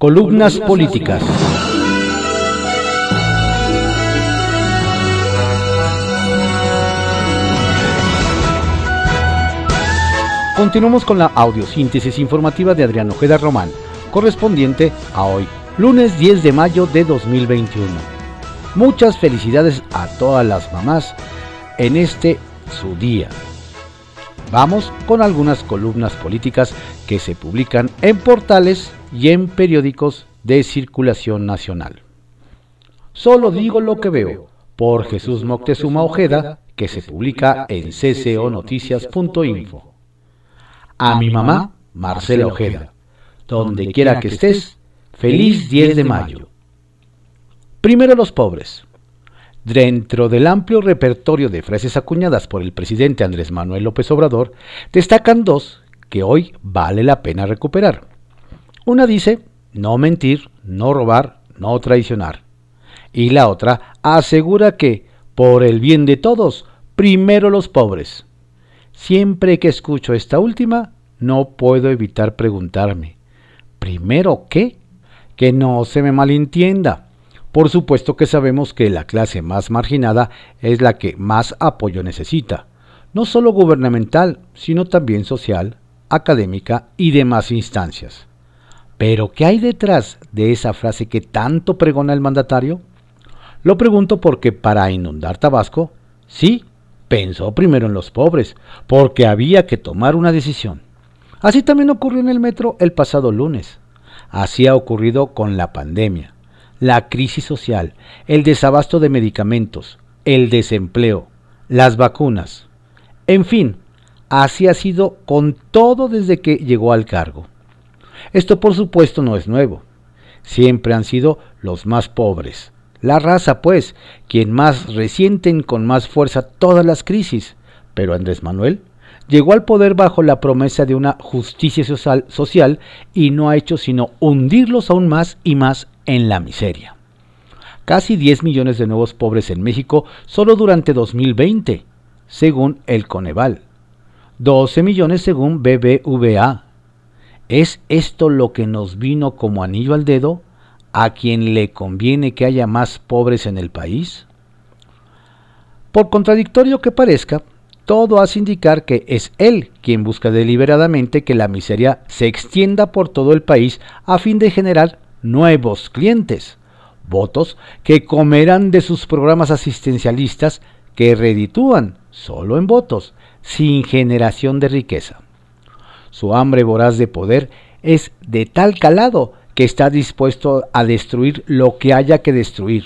Columnas políticas. Continuamos con la audiosíntesis informativa de Adrián Ojeda Román, correspondiente a hoy, lunes 10 de mayo de 2021. Muchas felicidades a todas las mamás en este su día. Vamos con algunas columnas políticas que se publican en portales y en periódicos de circulación nacional. Solo digo lo que veo, por Jesús Moctezuma Ojeda, que se publica en cconoticias.info. A mi mamá, Marcela Ojeda, donde quiera que estés, feliz 10 de mayo. Primero los pobres. Dentro del amplio repertorio de frases acuñadas por el presidente Andrés Manuel López Obrador, destacan dos que hoy vale la pena recuperar. Una dice, no mentir, no robar, no traicionar. Y la otra asegura que, por el bien de todos, primero los pobres. Siempre que escucho esta última, no puedo evitar preguntarme, ¿primero qué? Que no se me malentienda. Por supuesto que sabemos que la clase más marginada es la que más apoyo necesita, no solo gubernamental, sino también social, académica y demás instancias. Pero, ¿qué hay detrás de esa frase que tanto pregona el mandatario? Lo pregunto porque para inundar Tabasco, sí, pensó primero en los pobres, porque había que tomar una decisión. Así también ocurrió en el metro el pasado lunes. Así ha ocurrido con la pandemia, la crisis social, el desabasto de medicamentos, el desempleo, las vacunas. En fin, así ha sido con todo desde que llegó al cargo. Esto por supuesto no es nuevo. Siempre han sido los más pobres. La raza, pues, quien más resienten con más fuerza todas las crisis. Pero Andrés Manuel llegó al poder bajo la promesa de una justicia social, social y no ha hecho sino hundirlos aún más y más en la miseria. Casi 10 millones de nuevos pobres en México solo durante 2020, según el Coneval. 12 millones según BBVA, ¿Es esto lo que nos vino como anillo al dedo? ¿A quien le conviene que haya más pobres en el país? Por contradictorio que parezca, todo hace indicar que es él quien busca deliberadamente que la miseria se extienda por todo el país a fin de generar nuevos clientes, votos que comerán de sus programas asistencialistas que reditúan solo en votos, sin generación de riqueza. Su hambre voraz de poder es de tal calado que está dispuesto a destruir lo que haya que destruir,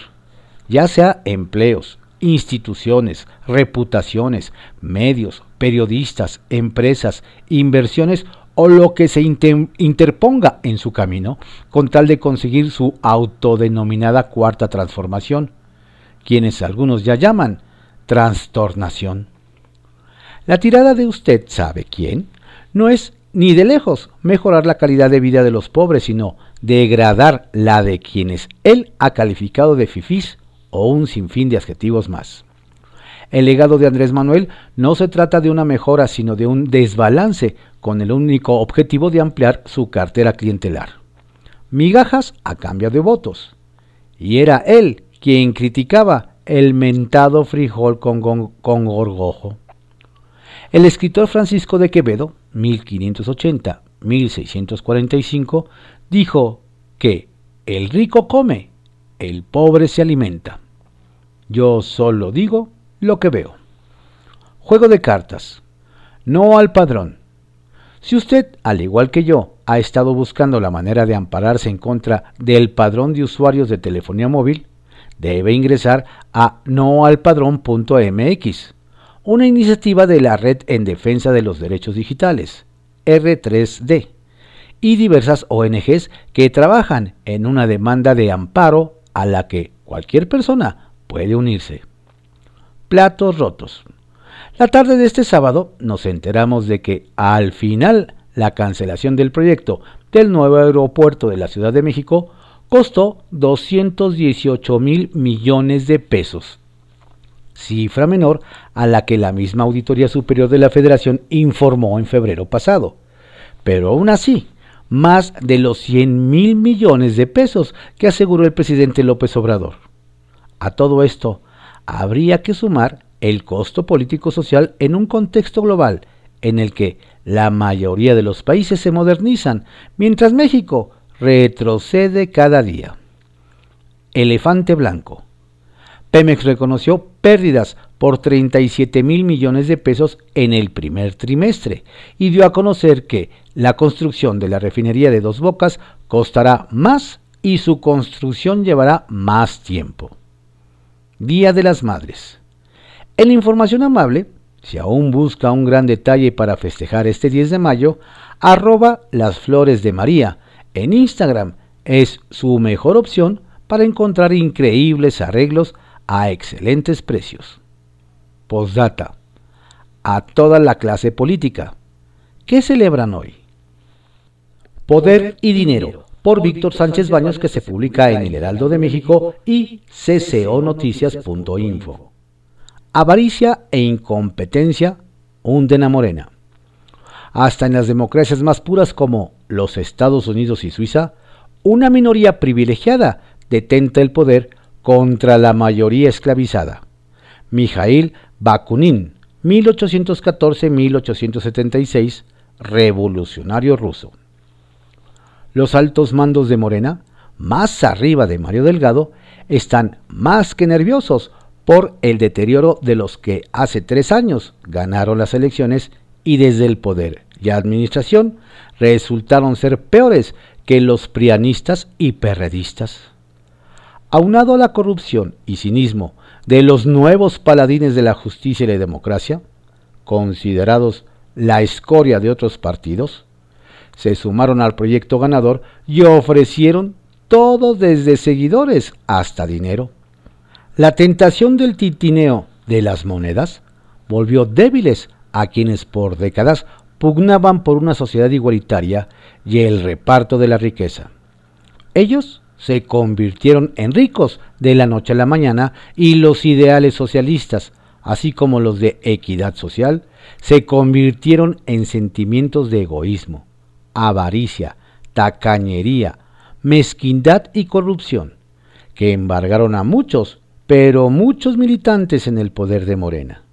ya sea empleos, instituciones, reputaciones, medios, periodistas, empresas, inversiones o lo que se interponga en su camino con tal de conseguir su autodenominada cuarta transformación, quienes algunos ya llaman trastornación. La tirada de usted sabe quién no es ni de lejos mejorar la calidad de vida de los pobres, sino degradar la de quienes él ha calificado de fifís o un sinfín de adjetivos más. El legado de Andrés Manuel no se trata de una mejora, sino de un desbalance con el único objetivo de ampliar su cartera clientelar. Migajas a cambio de votos. Y era él quien criticaba el mentado frijol con, gorgojo. El escritor Francisco de Quevedo 1580-1645, dijo que el rico come, el pobre se alimenta. Yo solo digo lo que veo. Juego de cartas. No al padrón. Si usted, al igual que yo, ha estado buscando la manera de ampararse en contra del padrón de usuarios de telefonía móvil, debe ingresar a noalpadrón.mx una iniciativa de la Red en Defensa de los Derechos Digitales, R3D, y diversas ONGs que trabajan en una demanda de amparo a la que cualquier persona puede unirse. Platos rotos. La tarde de este sábado nos enteramos de que al final la cancelación del proyecto del nuevo aeropuerto de la Ciudad de México costó 218 mil millones de pesos cifra menor a la que la misma Auditoría Superior de la Federación informó en febrero pasado. Pero aún así, más de los 100 mil millones de pesos que aseguró el presidente López Obrador. A todo esto, habría que sumar el costo político-social en un contexto global en el que la mayoría de los países se modernizan, mientras México retrocede cada día. Elefante blanco. Pemex reconoció pérdidas por 37 mil millones de pesos en el primer trimestre y dio a conocer que la construcción de la refinería de Dos Bocas costará más y su construcción llevará más tiempo. Día de las Madres. En información amable, si aún busca un gran detalle para festejar este 10 de mayo, arroba las flores de María en Instagram es su mejor opción para encontrar increíbles arreglos a excelentes precios. Postdata. A toda la clase política. ¿Qué celebran hoy? Poder y Dinero, por Víctor Sánchez Baños, que se publica en El Heraldo de México y cconoticias.info. Avaricia e incompetencia hunden a Morena. Hasta en las democracias más puras como los Estados Unidos y Suiza, una minoría privilegiada detenta el poder contra la mayoría esclavizada. Mijail Bakunin, 1814-1876, revolucionario ruso. Los altos mandos de Morena, más arriba de Mario Delgado, están más que nerviosos por el deterioro de los que hace tres años ganaron las elecciones y desde el poder administración resultaron ser peores que los prianistas y perredistas. Aunado a la corrupción y cinismo de los nuevos paladines de la justicia y la democracia, considerados la escoria de otros partidos, se sumaron al proyecto ganador y ofrecieron todo desde seguidores hasta dinero. La tentación del titineo de las monedas volvió débiles a quienes por décadas pugnaban por una sociedad igualitaria y el reparto de la riqueza. Ellos se convirtieron en ricos de la noche a la mañana y los ideales socialistas, así como los de equidad social, se convirtieron en sentimientos de egoísmo, avaricia, tacañería, mezquindad y corrupción, que embargaron a muchos, pero muchos militantes en el poder de Morena.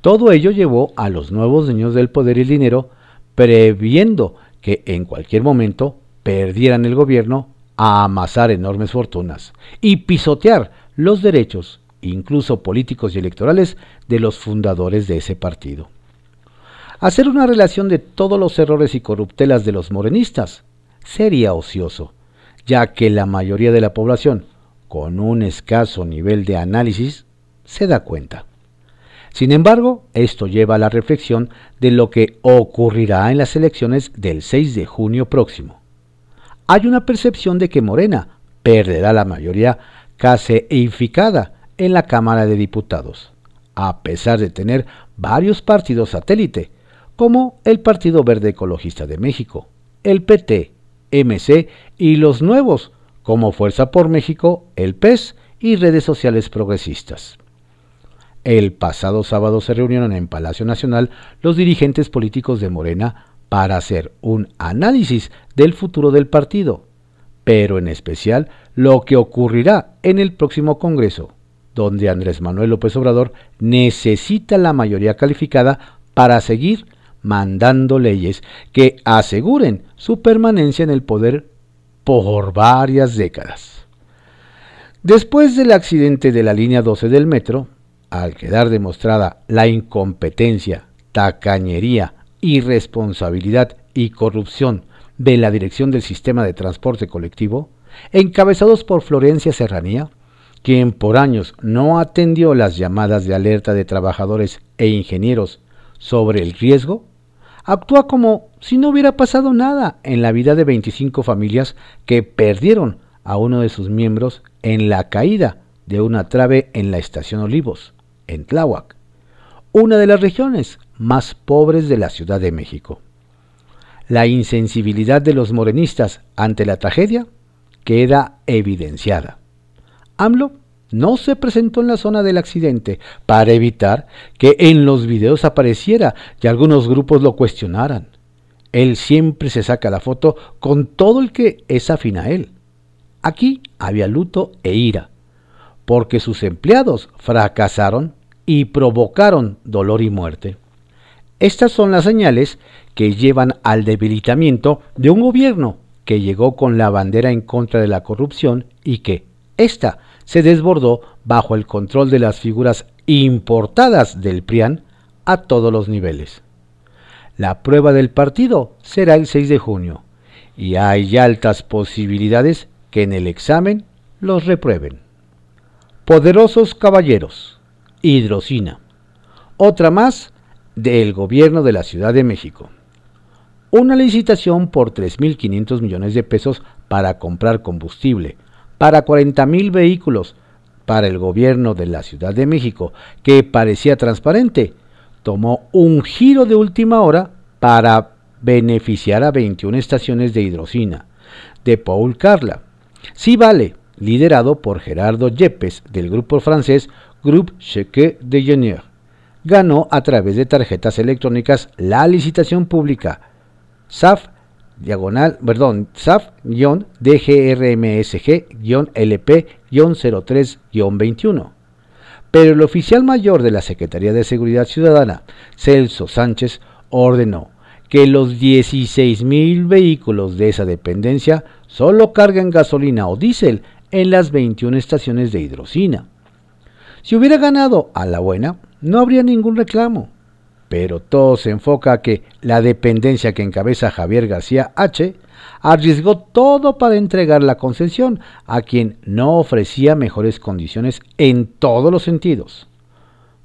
Todo ello llevó a los nuevos dueños del poder y el dinero, previendo que en cualquier momento perdieran el gobierno a amasar enormes fortunas y pisotear los derechos, incluso políticos y electorales, de los fundadores de ese partido. Hacer una relación de todos los errores y corruptelas de los morenistas sería ocioso, ya que la mayoría de la población, con un escaso nivel de análisis, se da cuenta. Sin embargo, esto lleva a la reflexión de lo que ocurrirá en las elecciones del 6 de junio próximo hay una percepción de que Morena perderá la mayoría caseificada en la Cámara de Diputados, a pesar de tener varios partidos satélite, como el Partido Verde Ecologista de México, el PT, MC y los nuevos, como Fuerza por México, el PES y redes sociales progresistas. El pasado sábado se reunieron en Palacio Nacional los dirigentes políticos de Morena para hacer un análisis del futuro del partido, pero en especial lo que ocurrirá en el próximo Congreso, donde Andrés Manuel López Obrador necesita la mayoría calificada para seguir mandando leyes que aseguren su permanencia en el poder por varias décadas. Después del accidente de la línea 12 del metro, al quedar demostrada la incompetencia, tacañería irresponsabilidad y corrupción de la Dirección del Sistema de Transporte Colectivo, encabezados por Florencia Serranía, quien por años no atendió las llamadas de alerta de trabajadores e ingenieros sobre el riesgo, actúa como si no hubiera pasado nada en la vida de 25 familias que perdieron a uno de sus miembros en la caída de una trave en la estación Olivos, en Tláhuac, una de las regiones más pobres de la Ciudad de México. La insensibilidad de los morenistas ante la tragedia queda evidenciada. AMLO no se presentó en la zona del accidente para evitar que en los videos apareciera y algunos grupos lo cuestionaran. Él siempre se saca la foto con todo el que es afín a él. Aquí había luto e ira, porque sus empleados fracasaron y provocaron dolor y muerte. Estas son las señales que llevan al debilitamiento de un gobierno que llegó con la bandera en contra de la corrupción y que ésta se desbordó bajo el control de las figuras importadas del PRIAN a todos los niveles. La prueba del partido será el 6 de junio y hay altas posibilidades que en el examen los reprueben. Poderosos caballeros, hidrocina. Otra más del gobierno de la Ciudad de México. Una licitación por 3.500 millones de pesos para comprar combustible para 40.000 vehículos para el gobierno de la Ciudad de México, que parecía transparente, tomó un giro de última hora para beneficiar a 21 estaciones de hidrocina, de Paul Carla. Sí vale, liderado por Gerardo Yepes del grupo francés Groupe Cheque de Junior. Ganó a través de tarjetas electrónicas la licitación pública SAF diagonal, perdón, SAF-DGRMSG-LP-03-21. Pero el oficial mayor de la Secretaría de Seguridad Ciudadana, Celso Sánchez, ordenó que los 16.000 vehículos de esa dependencia solo carguen gasolina o diésel en las 21 estaciones de hidrocina. Si hubiera ganado a la buena, no habría ningún reclamo pero todo se enfoca a que la dependencia que encabeza Javier García H arriesgó todo para entregar la concesión a quien no ofrecía mejores condiciones en todos los sentidos.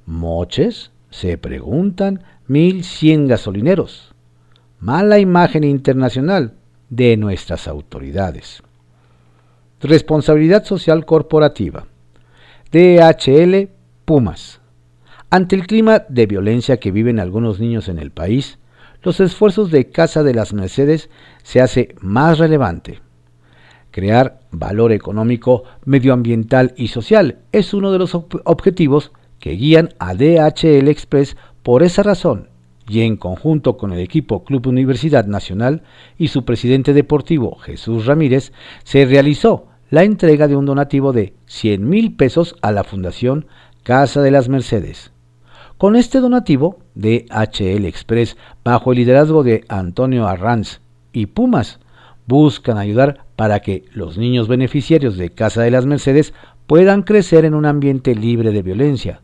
¿Moches? Se preguntan 1.100 gasolineros. Mala imagen internacional de nuestras autoridades. Responsabilidad social corporativa. DHL Pumas. Ante el clima de violencia que viven algunos niños en el país, los esfuerzos de Casa de las Mercedes se hace más relevante. Crear valor económico, medioambiental y social es uno de los objetivos que guían a DHL Express por esa razón y en conjunto con el equipo Club Universidad Nacional y su presidente deportivo Jesús Ramírez, se realizó la entrega de un donativo de 100 mil pesos a la Fundación Casa de las Mercedes. Con este donativo de HL Express, bajo el liderazgo de Antonio Arranz y Pumas, buscan ayudar para que los niños beneficiarios de Casa de las Mercedes puedan crecer en un ambiente libre de violencia,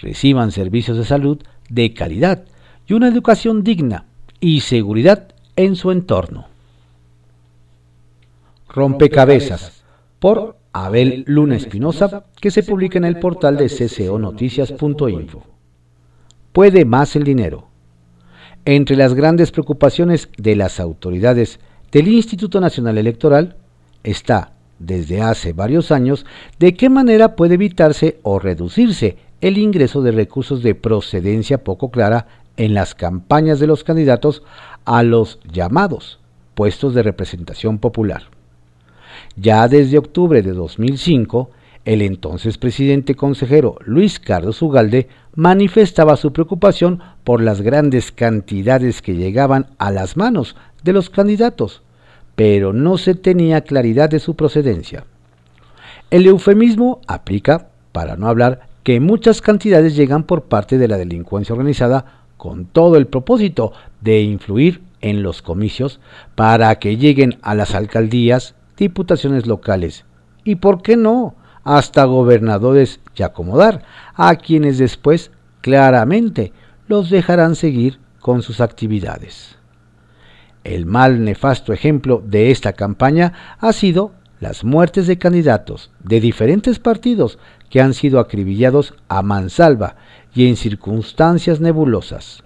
reciban servicios de salud de calidad y una educación digna y seguridad en su entorno. Rompecabezas por Abel Luna Espinosa, que se publica en el portal de cconoticias.info puede más el dinero. Entre las grandes preocupaciones de las autoridades del Instituto Nacional Electoral está, desde hace varios años, de qué manera puede evitarse o reducirse el ingreso de recursos de procedencia poco clara en las campañas de los candidatos a los llamados puestos de representación popular. Ya desde octubre de 2005, el entonces presidente consejero Luis Carlos Ugalde manifestaba su preocupación por las grandes cantidades que llegaban a las manos de los candidatos, pero no se tenía claridad de su procedencia. El eufemismo aplica, para no hablar, que muchas cantidades llegan por parte de la delincuencia organizada con todo el propósito de influir en los comicios para que lleguen a las alcaldías, diputaciones locales y, ¿por qué no?, hasta gobernadores y acomodar, a quienes después claramente los dejarán seguir con sus actividades. El mal nefasto ejemplo de esta campaña ha sido las muertes de candidatos de diferentes partidos que han sido acribillados a mansalva y en circunstancias nebulosas.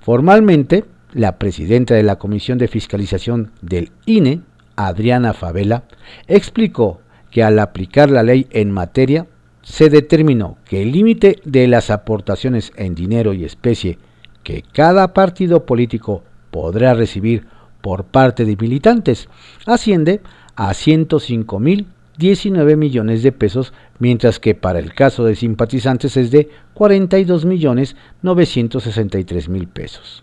Formalmente, la presidenta de la Comisión de Fiscalización del INE, Adriana Favela, explicó que al aplicar la ley en materia, se determinó que el límite de las aportaciones en dinero y especie que cada partido político podrá recibir por parte de militantes asciende a 105.019 millones de pesos, mientras que para el caso de simpatizantes es de 42.963.000 pesos.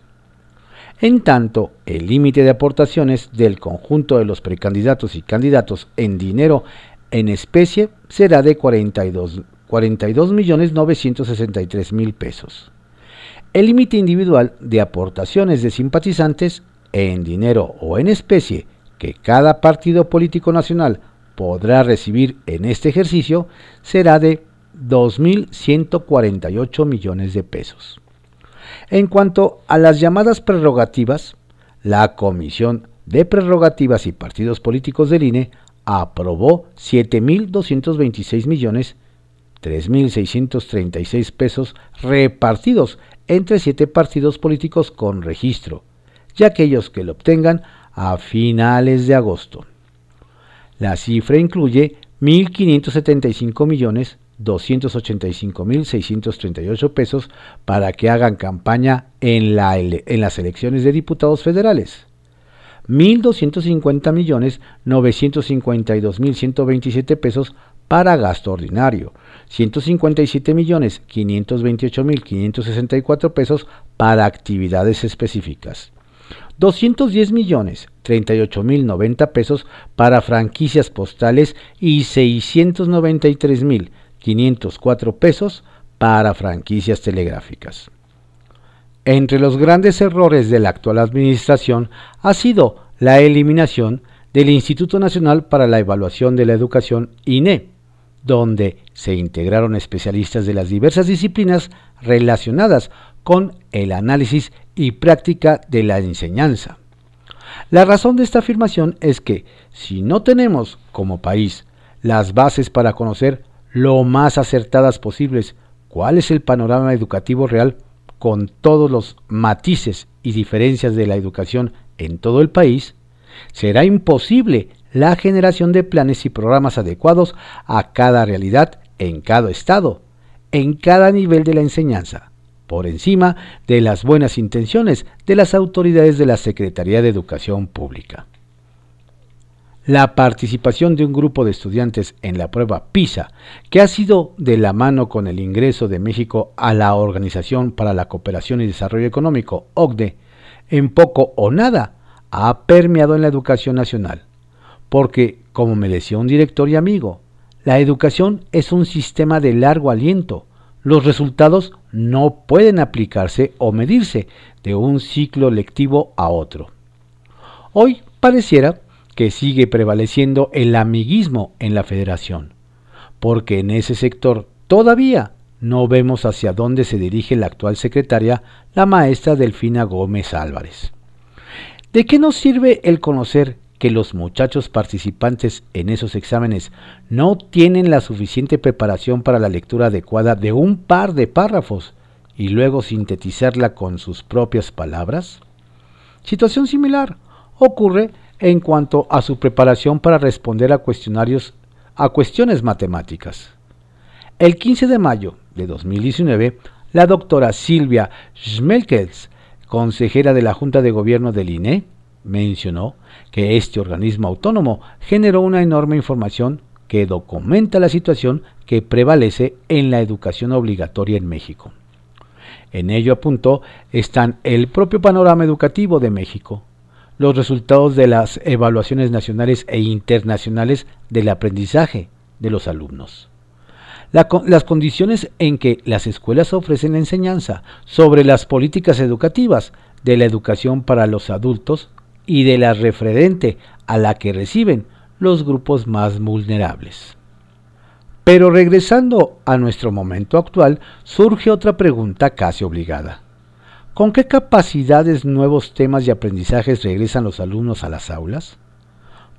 En tanto, el límite de aportaciones del conjunto de los precandidatos y candidatos en dinero en especie será de 42, 42.963.000 pesos. El límite individual de aportaciones de simpatizantes en dinero o en especie que cada partido político nacional podrá recibir en este ejercicio será de 2.148 millones de pesos. En cuanto a las llamadas prerrogativas, la Comisión de Prerrogativas y Partidos Políticos del INE aprobó 7.226 millones 3.636 pesos repartidos entre siete partidos políticos con registro, y aquellos que lo obtengan a finales de agosto. La cifra incluye 1.575 millones 285.638 pesos para que hagan campaña en, la, en las elecciones de diputados federales. 1.250 millones 952.127 pesos para gasto ordinario, 157 millones 528.564 pesos para actividades específicas, 210 millones 38.090 pesos para franquicias postales y 693.504 pesos para franquicias telegráficas. Entre los grandes errores de la actual administración ha sido la eliminación del Instituto Nacional para la Evaluación de la Educación INE, donde se integraron especialistas de las diversas disciplinas relacionadas con el análisis y práctica de la enseñanza. La razón de esta afirmación es que si no tenemos como país las bases para conocer lo más acertadas posibles cuál es el panorama educativo real con todos los matices y diferencias de la educación en todo el país, será imposible la generación de planes y programas adecuados a cada realidad en cada estado, en cada nivel de la enseñanza, por encima de las buenas intenciones de las autoridades de la Secretaría de Educación Pública. La participación de un grupo de estudiantes en la prueba PISA, que ha sido de la mano con el ingreso de México a la Organización para la Cooperación y Desarrollo Económico, OCDE, en poco o nada ha permeado en la educación nacional. Porque, como me decía un director y amigo, la educación es un sistema de largo aliento. Los resultados no pueden aplicarse o medirse de un ciclo lectivo a otro. Hoy pareciera que sigue prevaleciendo el amiguismo en la federación, porque en ese sector todavía no vemos hacia dónde se dirige la actual secretaria, la maestra Delfina Gómez Álvarez. ¿De qué nos sirve el conocer que los muchachos participantes en esos exámenes no tienen la suficiente preparación para la lectura adecuada de un par de párrafos y luego sintetizarla con sus propias palabras? Situación similar ocurre en cuanto a su preparación para responder a cuestionarios a cuestiones matemáticas. El 15 de mayo de 2019, la doctora Silvia Schmelkels, consejera de la Junta de Gobierno del INE, mencionó que este organismo autónomo generó una enorme información que documenta la situación que prevalece en la educación obligatoria en México. En ello apuntó están el propio panorama educativo de México, los resultados de las evaluaciones nacionales e internacionales del aprendizaje de los alumnos. las condiciones en que las escuelas ofrecen la enseñanza sobre las políticas educativas de la educación para los adultos y de la referente a la que reciben los grupos más vulnerables. Pero regresando a nuestro momento actual, surge otra pregunta casi obligada. ¿Con qué capacidades, nuevos temas y aprendizajes regresan los alumnos a las aulas?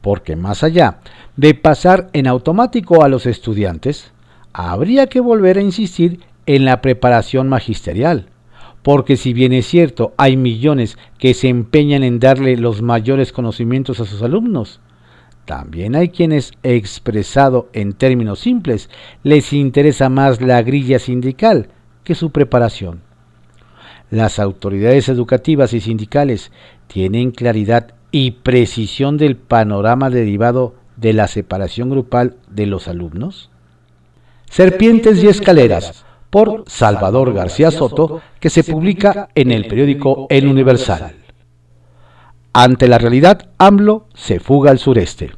Porque más allá de pasar en automático a los estudiantes, habría que volver a insistir en la preparación magisterial, porque si bien es cierto, hay millones que se empeñan en darle los mayores conocimientos a sus alumnos, también hay quienes, expresado en términos simples, les interesa más la grilla sindical que su preparación. Las autoridades educativas y sindicales tienen claridad y precisión del panorama derivado de la separación grupal de los alumnos? Serpientes y Escaleras, por Salvador García Soto, que se publica en el periódico El Universal. ante la realidad, AMLO se fuga al sureste.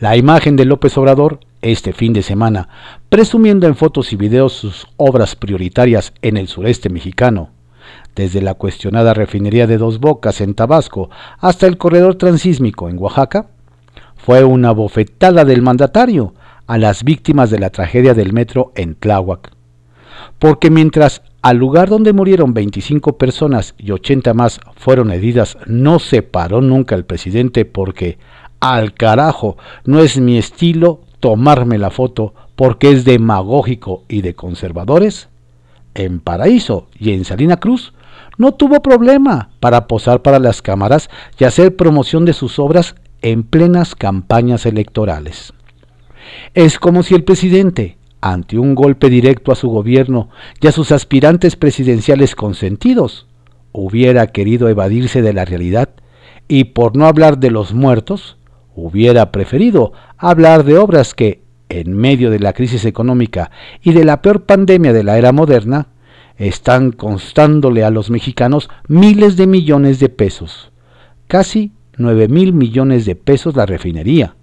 La imagen de López Obrador este fin de semana, presumiendo en fotos y videos sus obras prioritarias en el sureste mexicano, desde la cuestionada refinería de Dos Bocas en Tabasco hasta el corredor transísmico en Oaxaca, fue una bofetada del mandatario a las víctimas de la tragedia del metro en Tláhuac. Porque mientras al lugar donde murieron 25 personas y 80 más fueron heridas no se paró nunca el presidente porque, al carajo, no es mi estilo tomarme la foto porque es demagógico y de conservadores? En Paraíso y en Salina Cruz no tuvo problema para posar para las cámaras y hacer promoción de sus obras en plenas campañas electorales. Es como si el presidente, ante un golpe directo a su gobierno y a sus aspirantes presidenciales consentidos, hubiera querido evadirse de la realidad y por no hablar de los muertos, hubiera preferido hablar de obras que, en medio de la crisis económica y de la peor pandemia de la era moderna, están constándole a los mexicanos miles de millones de pesos, casi 9 mil millones de pesos la refinería,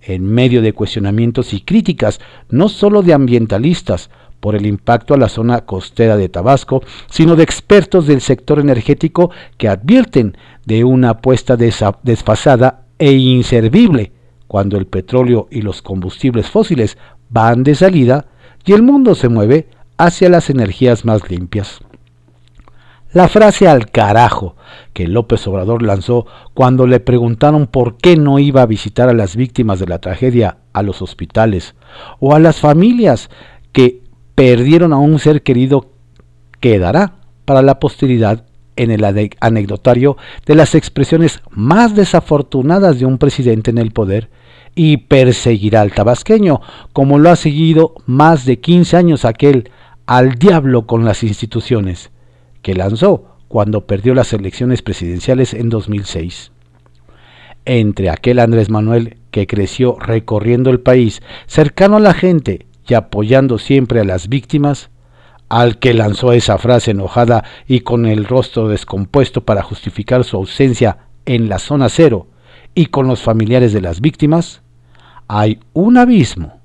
en medio de cuestionamientos y críticas no solo de ambientalistas por el impacto a la zona costera de Tabasco, sino de expertos del sector energético que advierten de una apuesta desfasada e inservible cuando el petróleo y los combustibles fósiles van de salida y el mundo se mueve hacia las energías más limpias. La frase al carajo que López Obrador lanzó cuando le preguntaron por qué no iba a visitar a las víctimas de la tragedia a los hospitales o a las familias que perdieron a un ser querido quedará para la posteridad en el anecdotario de las expresiones más desafortunadas de un presidente en el poder y perseguirá al tabasqueño, como lo ha seguido más de 15 años aquel al diablo con las instituciones que lanzó cuando perdió las elecciones presidenciales en 2006. Entre aquel Andrés Manuel que creció recorriendo el país, cercano a la gente y apoyando siempre a las víctimas, al que lanzó esa frase enojada y con el rostro descompuesto para justificar su ausencia en la zona cero y con los familiares de las víctimas, hay un abismo.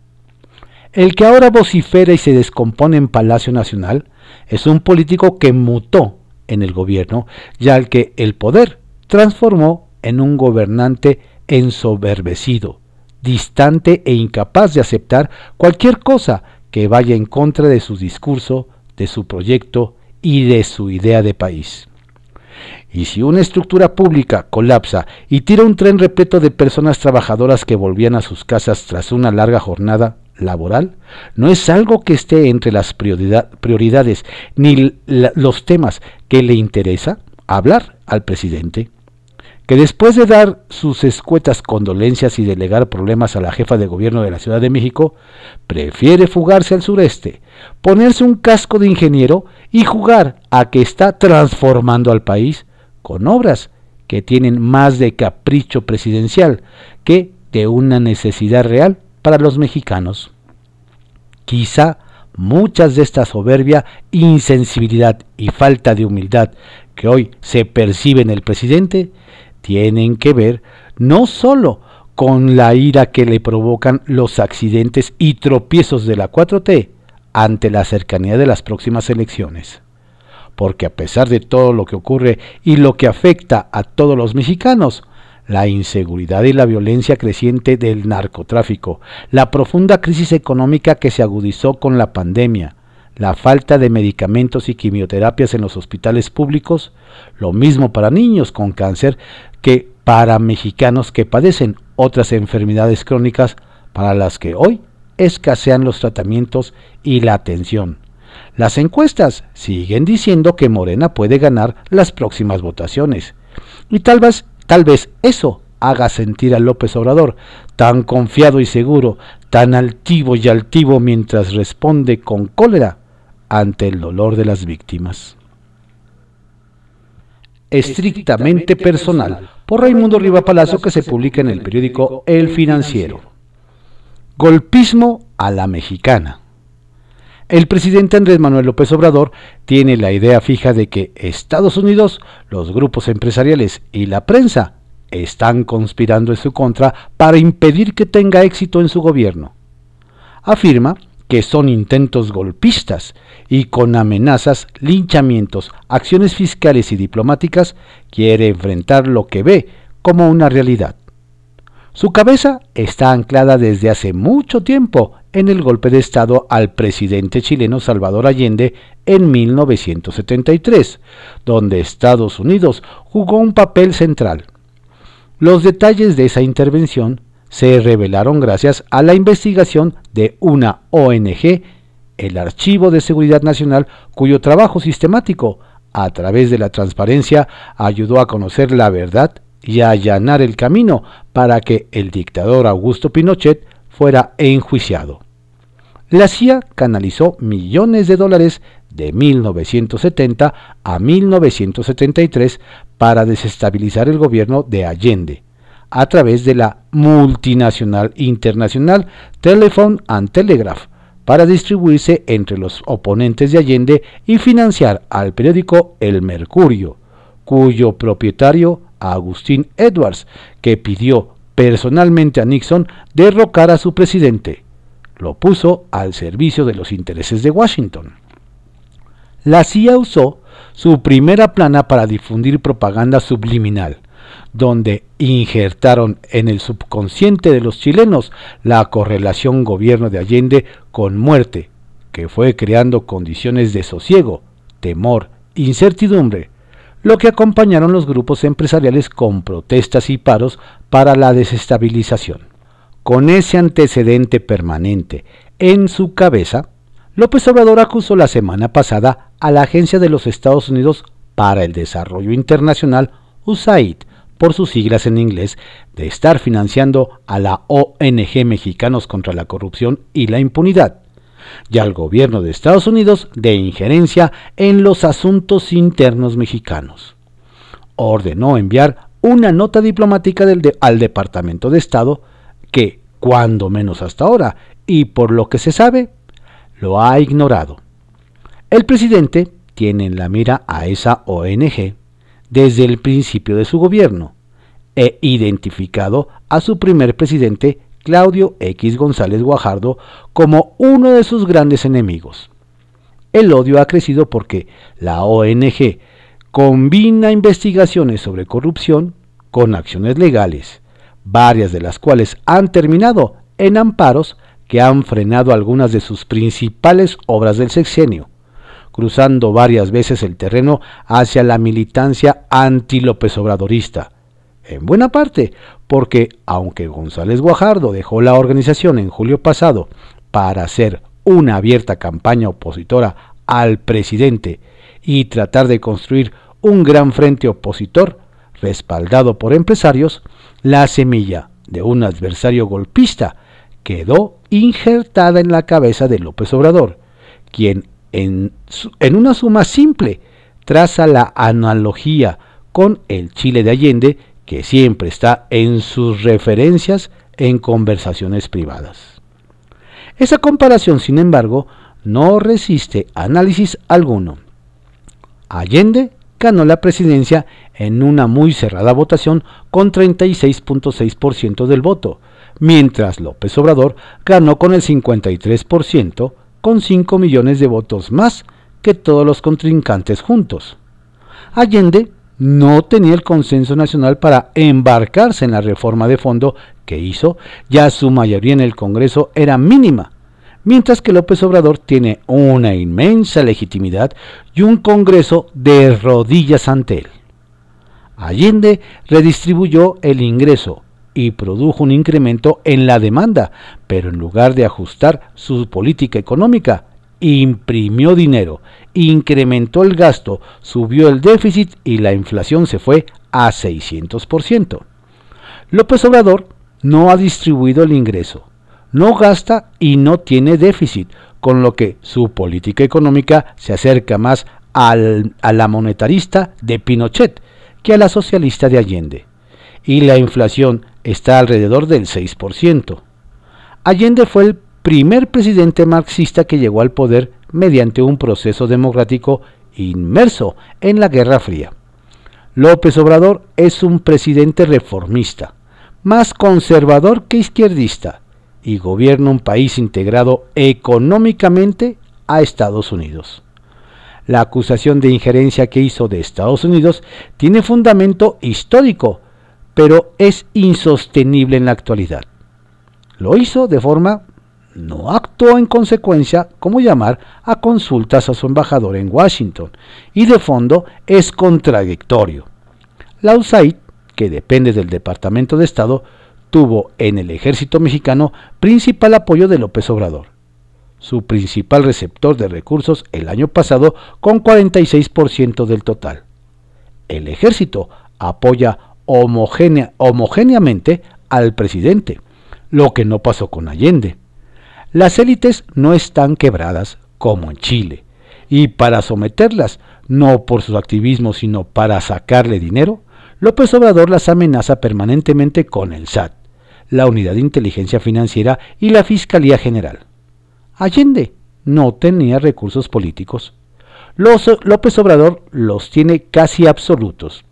El que ahora vocifera y se descompone en Palacio Nacional es un político que mutó en el gobierno y al que el poder transformó en un gobernante ensoberbecido, distante e incapaz de aceptar cualquier cosa que vaya en contra de su discurso, de su proyecto y de su idea de país. Y si una estructura pública colapsa y tira un tren repleto de personas trabajadoras que volvían a sus casas tras una larga jornada, laboral no es algo que esté entre las prioridades ni los temas que le interesa hablar al presidente, que después de dar sus escuetas condolencias y delegar problemas a la jefa de gobierno de la Ciudad de México, prefiere fugarse al sureste, ponerse un casco de ingeniero y jugar a que está transformando al país con obras que tienen más de capricho presidencial que de una necesidad real para los mexicanos. Quizá muchas de esta soberbia, insensibilidad y falta de humildad que hoy se percibe en el presidente tienen que ver no solo con la ira que le provocan los accidentes y tropiezos de la 4T ante la cercanía de las próximas elecciones. Porque a pesar de todo lo que ocurre y lo que afecta a todos los mexicanos, la inseguridad y la violencia creciente del narcotráfico, la profunda crisis económica que se agudizó con la pandemia, la falta de medicamentos y quimioterapias en los hospitales públicos, lo mismo para niños con cáncer que para mexicanos que padecen otras enfermedades crónicas para las que hoy escasean los tratamientos y la atención. Las encuestas siguen diciendo que Morena puede ganar las próximas votaciones. Y tal vez Tal vez eso haga sentir a López Obrador tan confiado y seguro, tan altivo y altivo mientras responde con cólera ante el dolor de las víctimas. Estrictamente personal, por Raimundo Riva Palacio, que se publica en el periódico El Financiero. Golpismo a la mexicana. El presidente Andrés Manuel López Obrador tiene la idea fija de que Estados Unidos, los grupos empresariales y la prensa están conspirando en su contra para impedir que tenga éxito en su gobierno. Afirma que son intentos golpistas y con amenazas, linchamientos, acciones fiscales y diplomáticas quiere enfrentar lo que ve como una realidad. Su cabeza está anclada desde hace mucho tiempo en el golpe de Estado al presidente chileno Salvador Allende en 1973, donde Estados Unidos jugó un papel central. Los detalles de esa intervención se revelaron gracias a la investigación de una ONG, el Archivo de Seguridad Nacional, cuyo trabajo sistemático, a través de la transparencia, ayudó a conocer la verdad y a allanar el camino para que el dictador Augusto Pinochet fuera enjuiciado. La CIA canalizó millones de dólares de 1970 a 1973 para desestabilizar el gobierno de Allende, a través de la multinacional internacional Telephone and Telegraph, para distribuirse entre los oponentes de Allende y financiar al periódico El Mercurio, cuyo propietario Agustín Edwards, que pidió personalmente a Nixon derrocar a su presidente. Lo puso al servicio de los intereses de Washington. La CIA usó su primera plana para difundir propaganda subliminal, donde injertaron en el subconsciente de los chilenos la correlación gobierno de Allende con muerte, que fue creando condiciones de sosiego, temor, incertidumbre, lo que acompañaron los grupos empresariales con protestas y paros para la desestabilización. Con ese antecedente permanente en su cabeza, López Obrador acusó la semana pasada a la Agencia de los Estados Unidos para el Desarrollo Internacional, USAID, por sus siglas en inglés, de estar financiando a la ONG Mexicanos contra la Corrupción y la Impunidad, y al gobierno de Estados Unidos de injerencia en los asuntos internos mexicanos. Ordenó enviar una nota diplomática al Departamento de Estado que, cuando menos hasta ahora, y por lo que se sabe, lo ha ignorado. El presidente tiene en la mira a esa ONG desde el principio de su gobierno e identificado a su primer presidente Claudio X González Guajardo como uno de sus grandes enemigos. El odio ha crecido porque la ONG combina investigaciones sobre corrupción con acciones legales, varias de las cuales han terminado en amparos que han frenado algunas de sus principales obras del sexenio, cruzando varias veces el terreno hacia la militancia anti-López Obradorista, en buena parte porque aunque González Guajardo dejó la organización en julio pasado para hacer una abierta campaña opositora al presidente y tratar de construir un gran frente opositor respaldado por empresarios, la semilla de un adversario golpista quedó injertada en la cabeza de López Obrador, quien en, una suma simple traza la analogía con el Chile de Allende que siempre está en sus referencias en conversaciones privadas. Esa comparación, sin embargo, no resiste análisis alguno. Allende ganó la presidencia en una muy cerrada votación con 36.6% del voto, mientras López Obrador ganó con el 53% con 5 millones de votos más que todos los contrincantes juntos. Allende no tenía el consenso nacional para embarcarse en la reforma de fondo que hizo, ya su mayoría en el Congreso era mínima, mientras que López Obrador tiene una inmensa legitimidad y un Congreso de rodillas ante él. Allende redistribuyó el ingreso y produjo un incremento en la demanda, pero en lugar de ajustar su política económica, imprimió dinero, incrementó el gasto, subió el déficit y la inflación se fue a 600%. López Obrador no ha distribuido el ingreso, no gasta y no tiene déficit, con lo que su política económica se acerca más al, a la monetarista de Pinochet que a la socialista de Allende. Y la inflación está alrededor del 6%. Allende fue el primer presidente marxista que llegó al poder mediante un proceso democrático inmerso en la Guerra Fría. López Obrador es un presidente reformista, más conservador que izquierdista, y gobierna un país integrado económicamente a Estados Unidos. La acusación de injerencia que hizo de Estados Unidos tiene fundamento histórico, pero es insostenible en la actualidad. Lo hizo de forma no actuó en consecuencia como llamar a consultas a su embajador en Washington, y de fondo es contradictorio. La USAID, que depende del Departamento de Estado, tuvo en el ejército mexicano principal apoyo de López Obrador, su principal receptor de recursos el año pasado con 46% del total. El ejército apoya homogéneamente al presidente, lo que no pasó con Allende las élites no están quebradas como en Chile, y para someterlas, no por su activismo, sino para sacarle dinero, López Obrador las amenaza permanentemente con el SAT, la Unidad de Inteligencia Financiera y la Fiscalía General. Allende no tenía recursos políticos. López Obrador los tiene casi absolutos.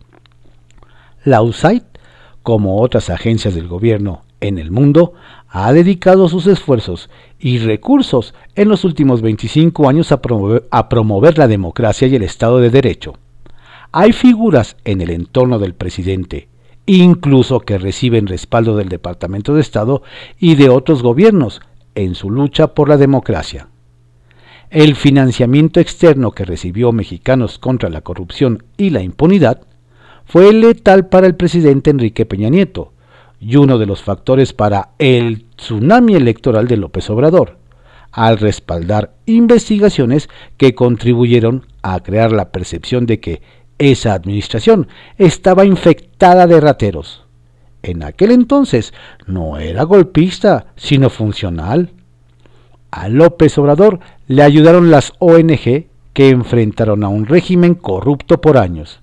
La USAID, como otras agencias del gobierno en el mundo, ha dedicado sus esfuerzos y recursos en los últimos 25 años a promover, la democracia y el Estado de Derecho. Hay figuras en el entorno del presidente, incluso que reciben respaldo del Departamento de Estado y de otros gobiernos en su lucha por la democracia. El financiamiento externo que recibió Mexicanos contra la corrupción y la impunidad fue letal para el presidente Enrique Peña Nieto, y uno de los factores para el tsunami electoral de López Obrador, al respaldar investigaciones que contribuyeron a crear la percepción de que esa administración estaba infectada de rateros. En aquel entonces no era golpista, sino funcional. A López Obrador le ayudaron las ONG que enfrentaron a un régimen corrupto por años.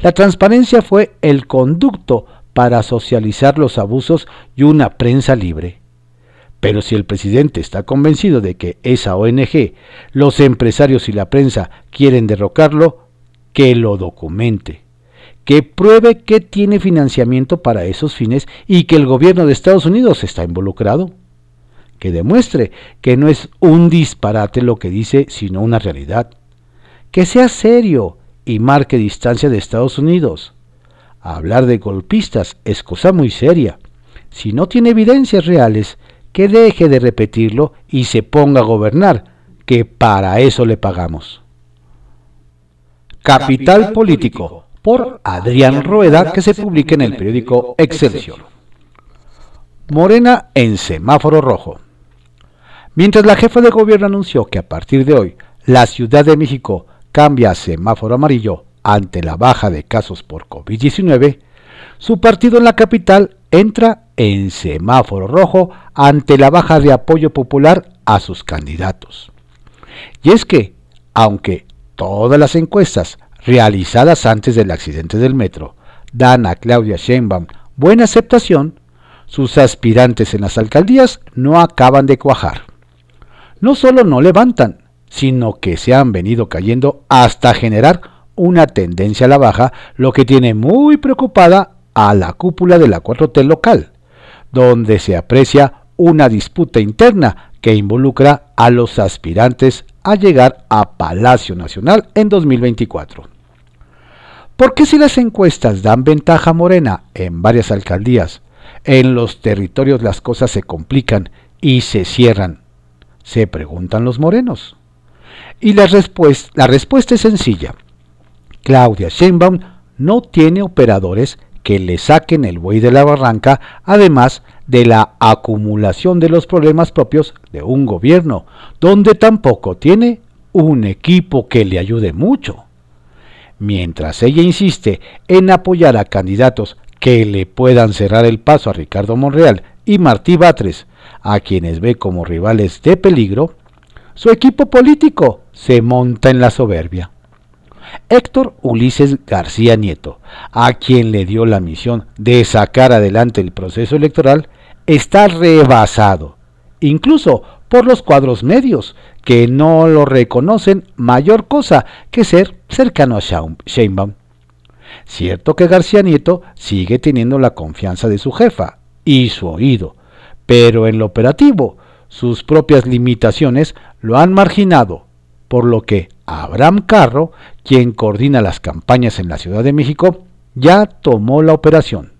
La transparencia fue el conducto para socializar los abusos y una prensa libre. Pero si el presidente está convencido de que esa ONG, los empresarios y la prensa quieren derrocarlo, que lo documente, que pruebe que tiene financiamiento para esos fines y que el gobierno de Estados Unidos está involucrado, que demuestre que no es un disparate lo que dice, sino una realidad, que sea serio y marque distancia de Estados Unidos, Hablar de golpistas es cosa muy seria. Si no tiene evidencias reales, que deje de repetirlo y se ponga a gobernar, que para eso le pagamos. Capital Político, por Adrián Rueda, que se publica en el periódico Excelsior. Morena en semáforo rojo. Mientras la jefa de gobierno anunció que a partir de hoy la Ciudad de México cambia a semáforo amarillo ante la baja de casos por COVID-19, su partido en la capital entra en semáforo rojo ante la baja de apoyo popular a sus candidatos. Y es que, aunque todas las encuestas realizadas antes del accidente del metro dan a Claudia Sheinbaum buena aceptación, sus aspirantes en las alcaldías no acaban de cuajar. No solo no levantan, sino que se han venido cayendo hasta generar una tendencia a la baja, lo que tiene muy preocupada a la cúpula de la 4T local, donde se aprecia una disputa interna que involucra a los aspirantes a llegar a Palacio Nacional en 2024. ¿Por qué si las encuestas dan ventaja Morena en varias alcaldías, en los territorios las cosas se complican y se cierran? Se preguntan los morenos. Y la, la respuesta es sencilla. Claudia Sheinbaum no tiene operadores que le saquen el buey de la barranca, además de la acumulación de los problemas propios de un gobierno, donde tampoco tiene un equipo que le ayude mucho. Mientras ella insiste en apoyar a candidatos que le puedan cerrar el paso a Ricardo Monreal y Martí Batres, a quienes ve como rivales de peligro, su equipo político se monta en la soberbia. Héctor Ulises García Nieto, a quien le dio la misión de sacar adelante el proceso electoral, está rebasado, incluso por los cuadros medios, que no lo reconocen mayor cosa que ser cercano a Sheinbaum. Cierto que García Nieto sigue teniendo la confianza de su jefa y su oído, pero en lo operativo sus propias limitaciones lo han marginado, por lo que Abraham Carro, quien coordina las campañas en la Ciudad de México, ya tomó la operación.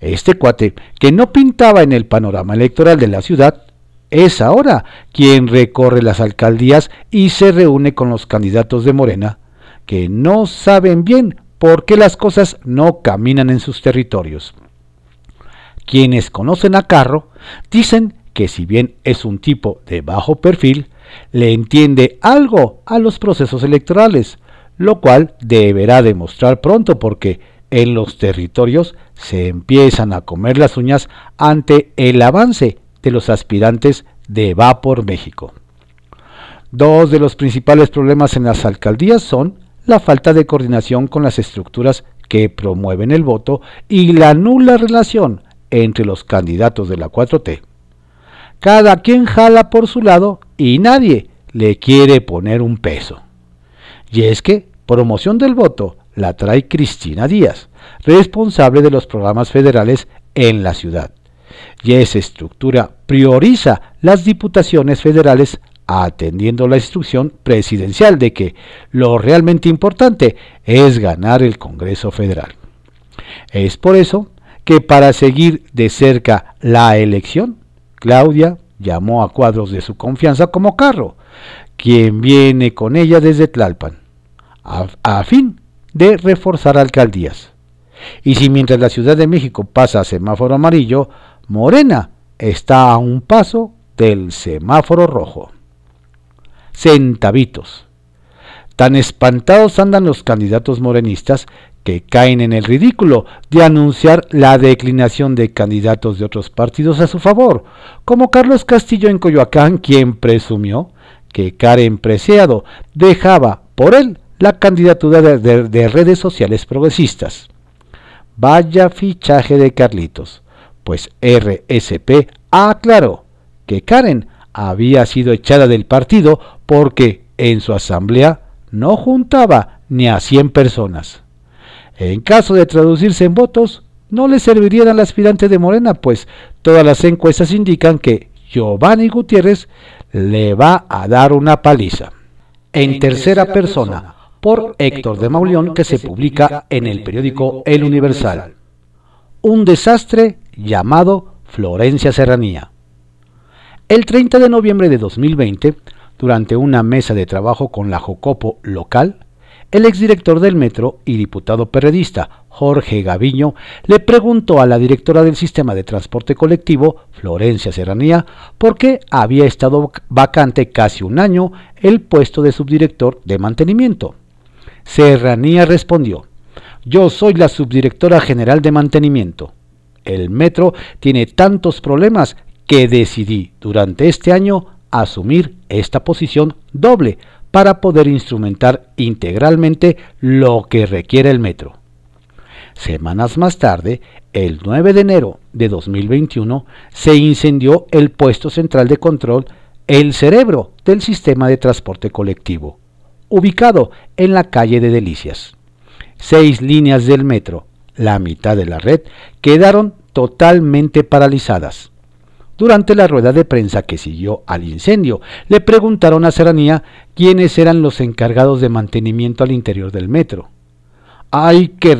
Este cuate, que no pintaba en el panorama electoral de la ciudad, es ahora quien recorre las alcaldías y se reúne con los candidatos de Morena, que no saben bien por qué las cosas no caminan en sus territorios. Quienes conocen a Carro dicen que si bien es un tipo de bajo perfil, le entiende algo a los procesos electorales, lo cual deberá demostrar pronto porque en los territorios se empiezan a comer las uñas ante el avance de los aspirantes de Va por México. Dos de los principales problemas en las alcaldías son la falta de coordinación con las estructuras que promueven el voto y la nula relación entre los candidatos de la 4T. Cada quien jala por su lado y nadie le quiere poner un peso. Y es que promoción del voto la trae Cristina Díaz, responsable de los programas federales en la ciudad. Y esa estructura prioriza las diputaciones federales atendiendo la instrucción presidencial de que lo realmente importante es ganar el Congreso Federal. Es por eso que para seguir de cerca la elección, Claudia llamó a cuadros de su confianza como Carro, quien viene con ella desde Tlalpan, a, fin de reforzar alcaldías. Y si mientras la Ciudad de México pasa a semáforo amarillo, Morena está a un paso del semáforo rojo. Centavitos. Tan espantados andan los candidatos morenistas que caen en el ridículo de anunciar la declinación de candidatos de otros partidos a su favor, como Carlos Castillo en Coyoacán, quien presumió que Karen Preciado dejaba por él la candidatura de, redes sociales progresistas. Vaya fichaje de Carlitos, pues RSP aclaró que Karen había sido echada del partido porque en su asamblea no juntaba ni a 100 personas. En caso de traducirse en votos, no le servirían al aspirante de Morena, pues todas las encuestas indican que Giovanni Gutiérrez le va a dar una paliza. En tercera persona, por Héctor de Mauleón, que se publica en el periódico El Universal. Un desastre llamado Florencia Serranía. El 30 de noviembre de 2020, durante una mesa de trabajo con la Jocopo local, el exdirector del metro y diputado perredista Jorge Gaviño le preguntó a la directora del sistema de transporte colectivo, Florencia Serranía, por qué había estado vacante casi un año el puesto de subdirector de mantenimiento. Serranía respondió, yo soy la subdirectora general de mantenimiento. El metro tiene tantos problemas que decidí durante este año asumir esta posición doble para poder instrumentar integralmente lo que requiere el metro. Semanas más tarde, el 9 de enero de 2021, se incendió el puesto central de control, el cerebro del sistema de transporte colectivo, ubicado en la calle de Delicias. Seis líneas del metro, la mitad de la red, quedaron totalmente paralizadas. Durante la rueda de prensa que siguió al incendio, le preguntaron a Serranía quiénes eran los encargados de mantenimiento al interior del metro. Hay que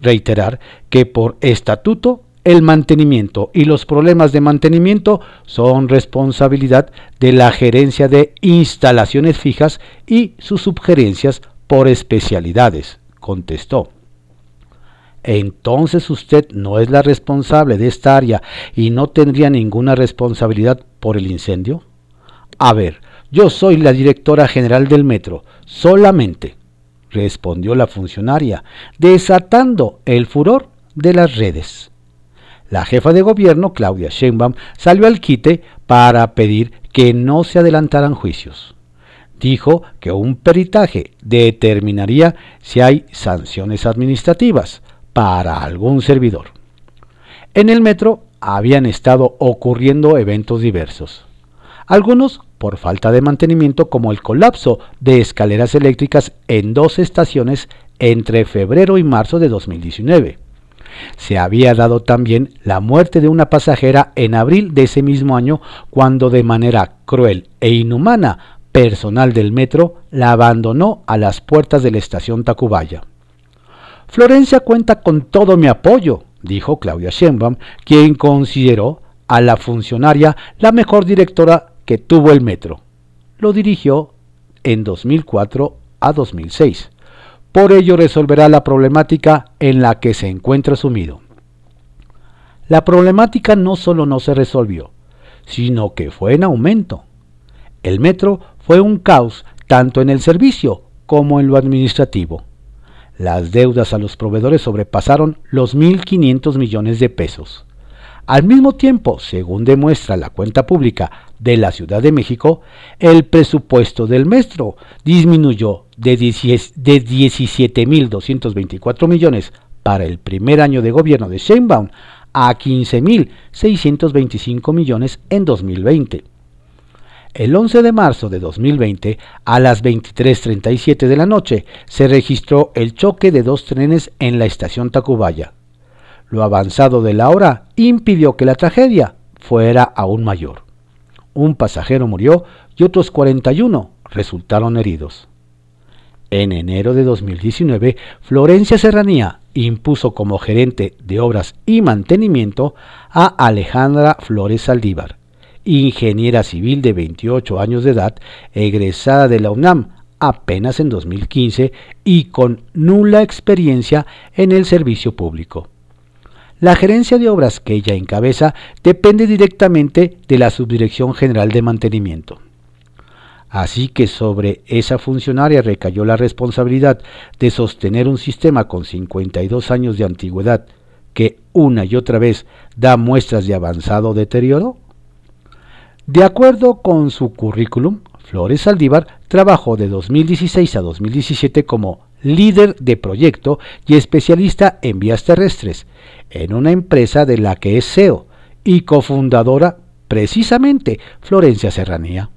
reiterar que por estatuto el mantenimiento y los problemas de mantenimiento son responsabilidad de la gerencia de instalaciones fijas y sus sugerencias por especialidades, contestó entonces usted no es la responsable de esta área y no tendría ninguna responsabilidad por el incendio? A ver, yo soy la directora general del metro, solamente, respondió la funcionaria, desatando el furor de las redes. La jefa de gobierno, Claudia Sheinbaum, salió al quite para pedir que no se adelantaran juicios. Dijo que un peritaje determinaría si hay sanciones administrativas, para algún servidor. En el metro habían estado ocurriendo eventos diversos. algunos por falta de mantenimiento como el colapso de escaleras eléctricas en dos estaciones entre febrero y marzo de 2019. Se había dado también la muerte de una pasajera en abril de ese mismo año cuando de manera cruel e inhumana personal del metro la abandonó a las puertas de la estación Tacubaya. Florencia cuenta con todo mi apoyo, dijo Claudia Sheinbaum, quien consideró a la funcionaria la mejor directora que tuvo el metro. Lo dirigió en 2004 a 2006. Por ello resolverá la problemática en la que se encuentra sumido. La problemática no solo no se resolvió, sino que fue en aumento. El metro fue un caos tanto en el servicio como en lo administrativo. Las deudas a los proveedores sobrepasaron los 1.500 millones de pesos. Al mismo tiempo, según demuestra la cuenta pública de la Ciudad de México, el presupuesto del metro disminuyó de 17.224 millones para el primer año de gobierno de Sheinbaum a 15.625 millones en 2020. El 11 de marzo de 2020, a las 23.37 de la noche, se registró el choque de dos trenes en la estación Tacubaya. Lo avanzado de la hora impidió que la tragedia fuera aún mayor. Un pasajero murió y otros 41 resultaron heridos. En enero de 2019, Florencia Serranía impuso como gerente de obras y mantenimiento a Alejandra Flores Saldívar, ingeniera civil de 28 años de edad, egresada de la UNAM apenas en 2015 y con nula experiencia en el servicio público. La gerencia de obras que ella encabeza depende directamente de la Subdirección General de Mantenimiento. Así que sobre esa funcionaria recayó la responsabilidad de sostener un sistema con 52 años de antigüedad que una y otra vez da muestras de avanzado deterioro. De acuerdo con su currículum, Flores Saldívar trabajó de 2016 a 2017 como líder de proyecto y especialista en vías terrestres, en una empresa de la que es CEO y cofundadora precisamente Florencia Serranía.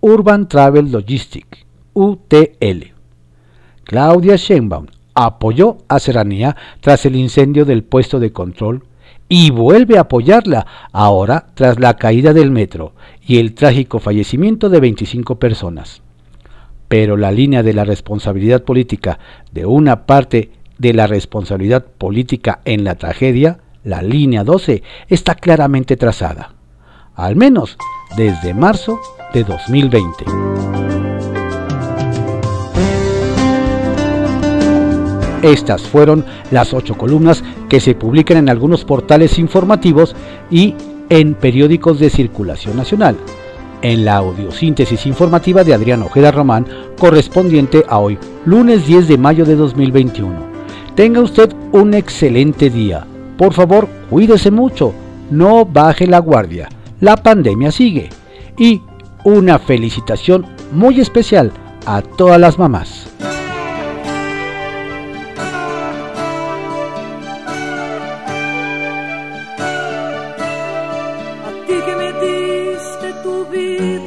Urban Travel Logistics, UTL. Claudia Sheinbaum apoyó a Serranía tras el incendio del puesto de control y vuelve a apoyarla ahora tras la caída del metro y el trágico fallecimiento de 25 personas pero la línea de la responsabilidad política de una parte de la responsabilidad política en la tragedia, la línea 12, está claramente trazada, al menos desde marzo de 2020. Estas fueron las ocho columnas que se publican en algunos portales informativos y en periódicos de circulación nacional en la audiosíntesis informativa de Adrián Ojeda Román, correspondiente a hoy, lunes 10 de mayo de 2021. Tenga usted un excelente día. Por favor, cuídese mucho, no baje la guardia. La pandemia sigue. Y una felicitación muy especial a todas las mamás.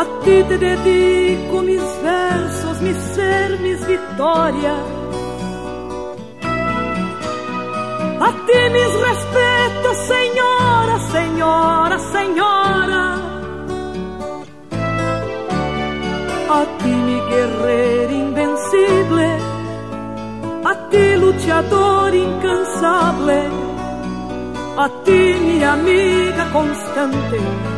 a ti te dedico mis versos, mi ser, mis victorias. A ti mis respetos, señora, señora, señora. A ti mi guerrero invencible, a ti luchador incansable, a ti mi amiga constante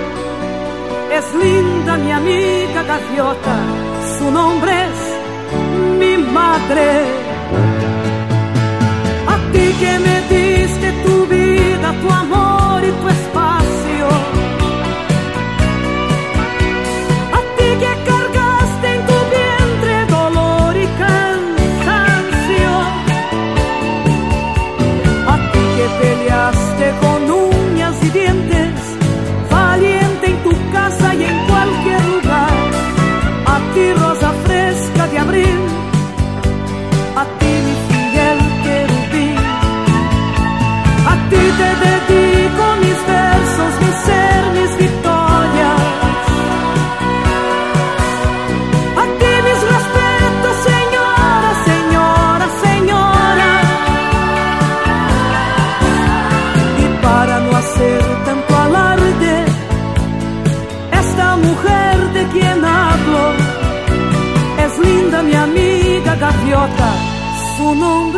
es linda mi amiga gaviota, su nombre es mi madre. A ti que me diste tu vida, tu amor. sonum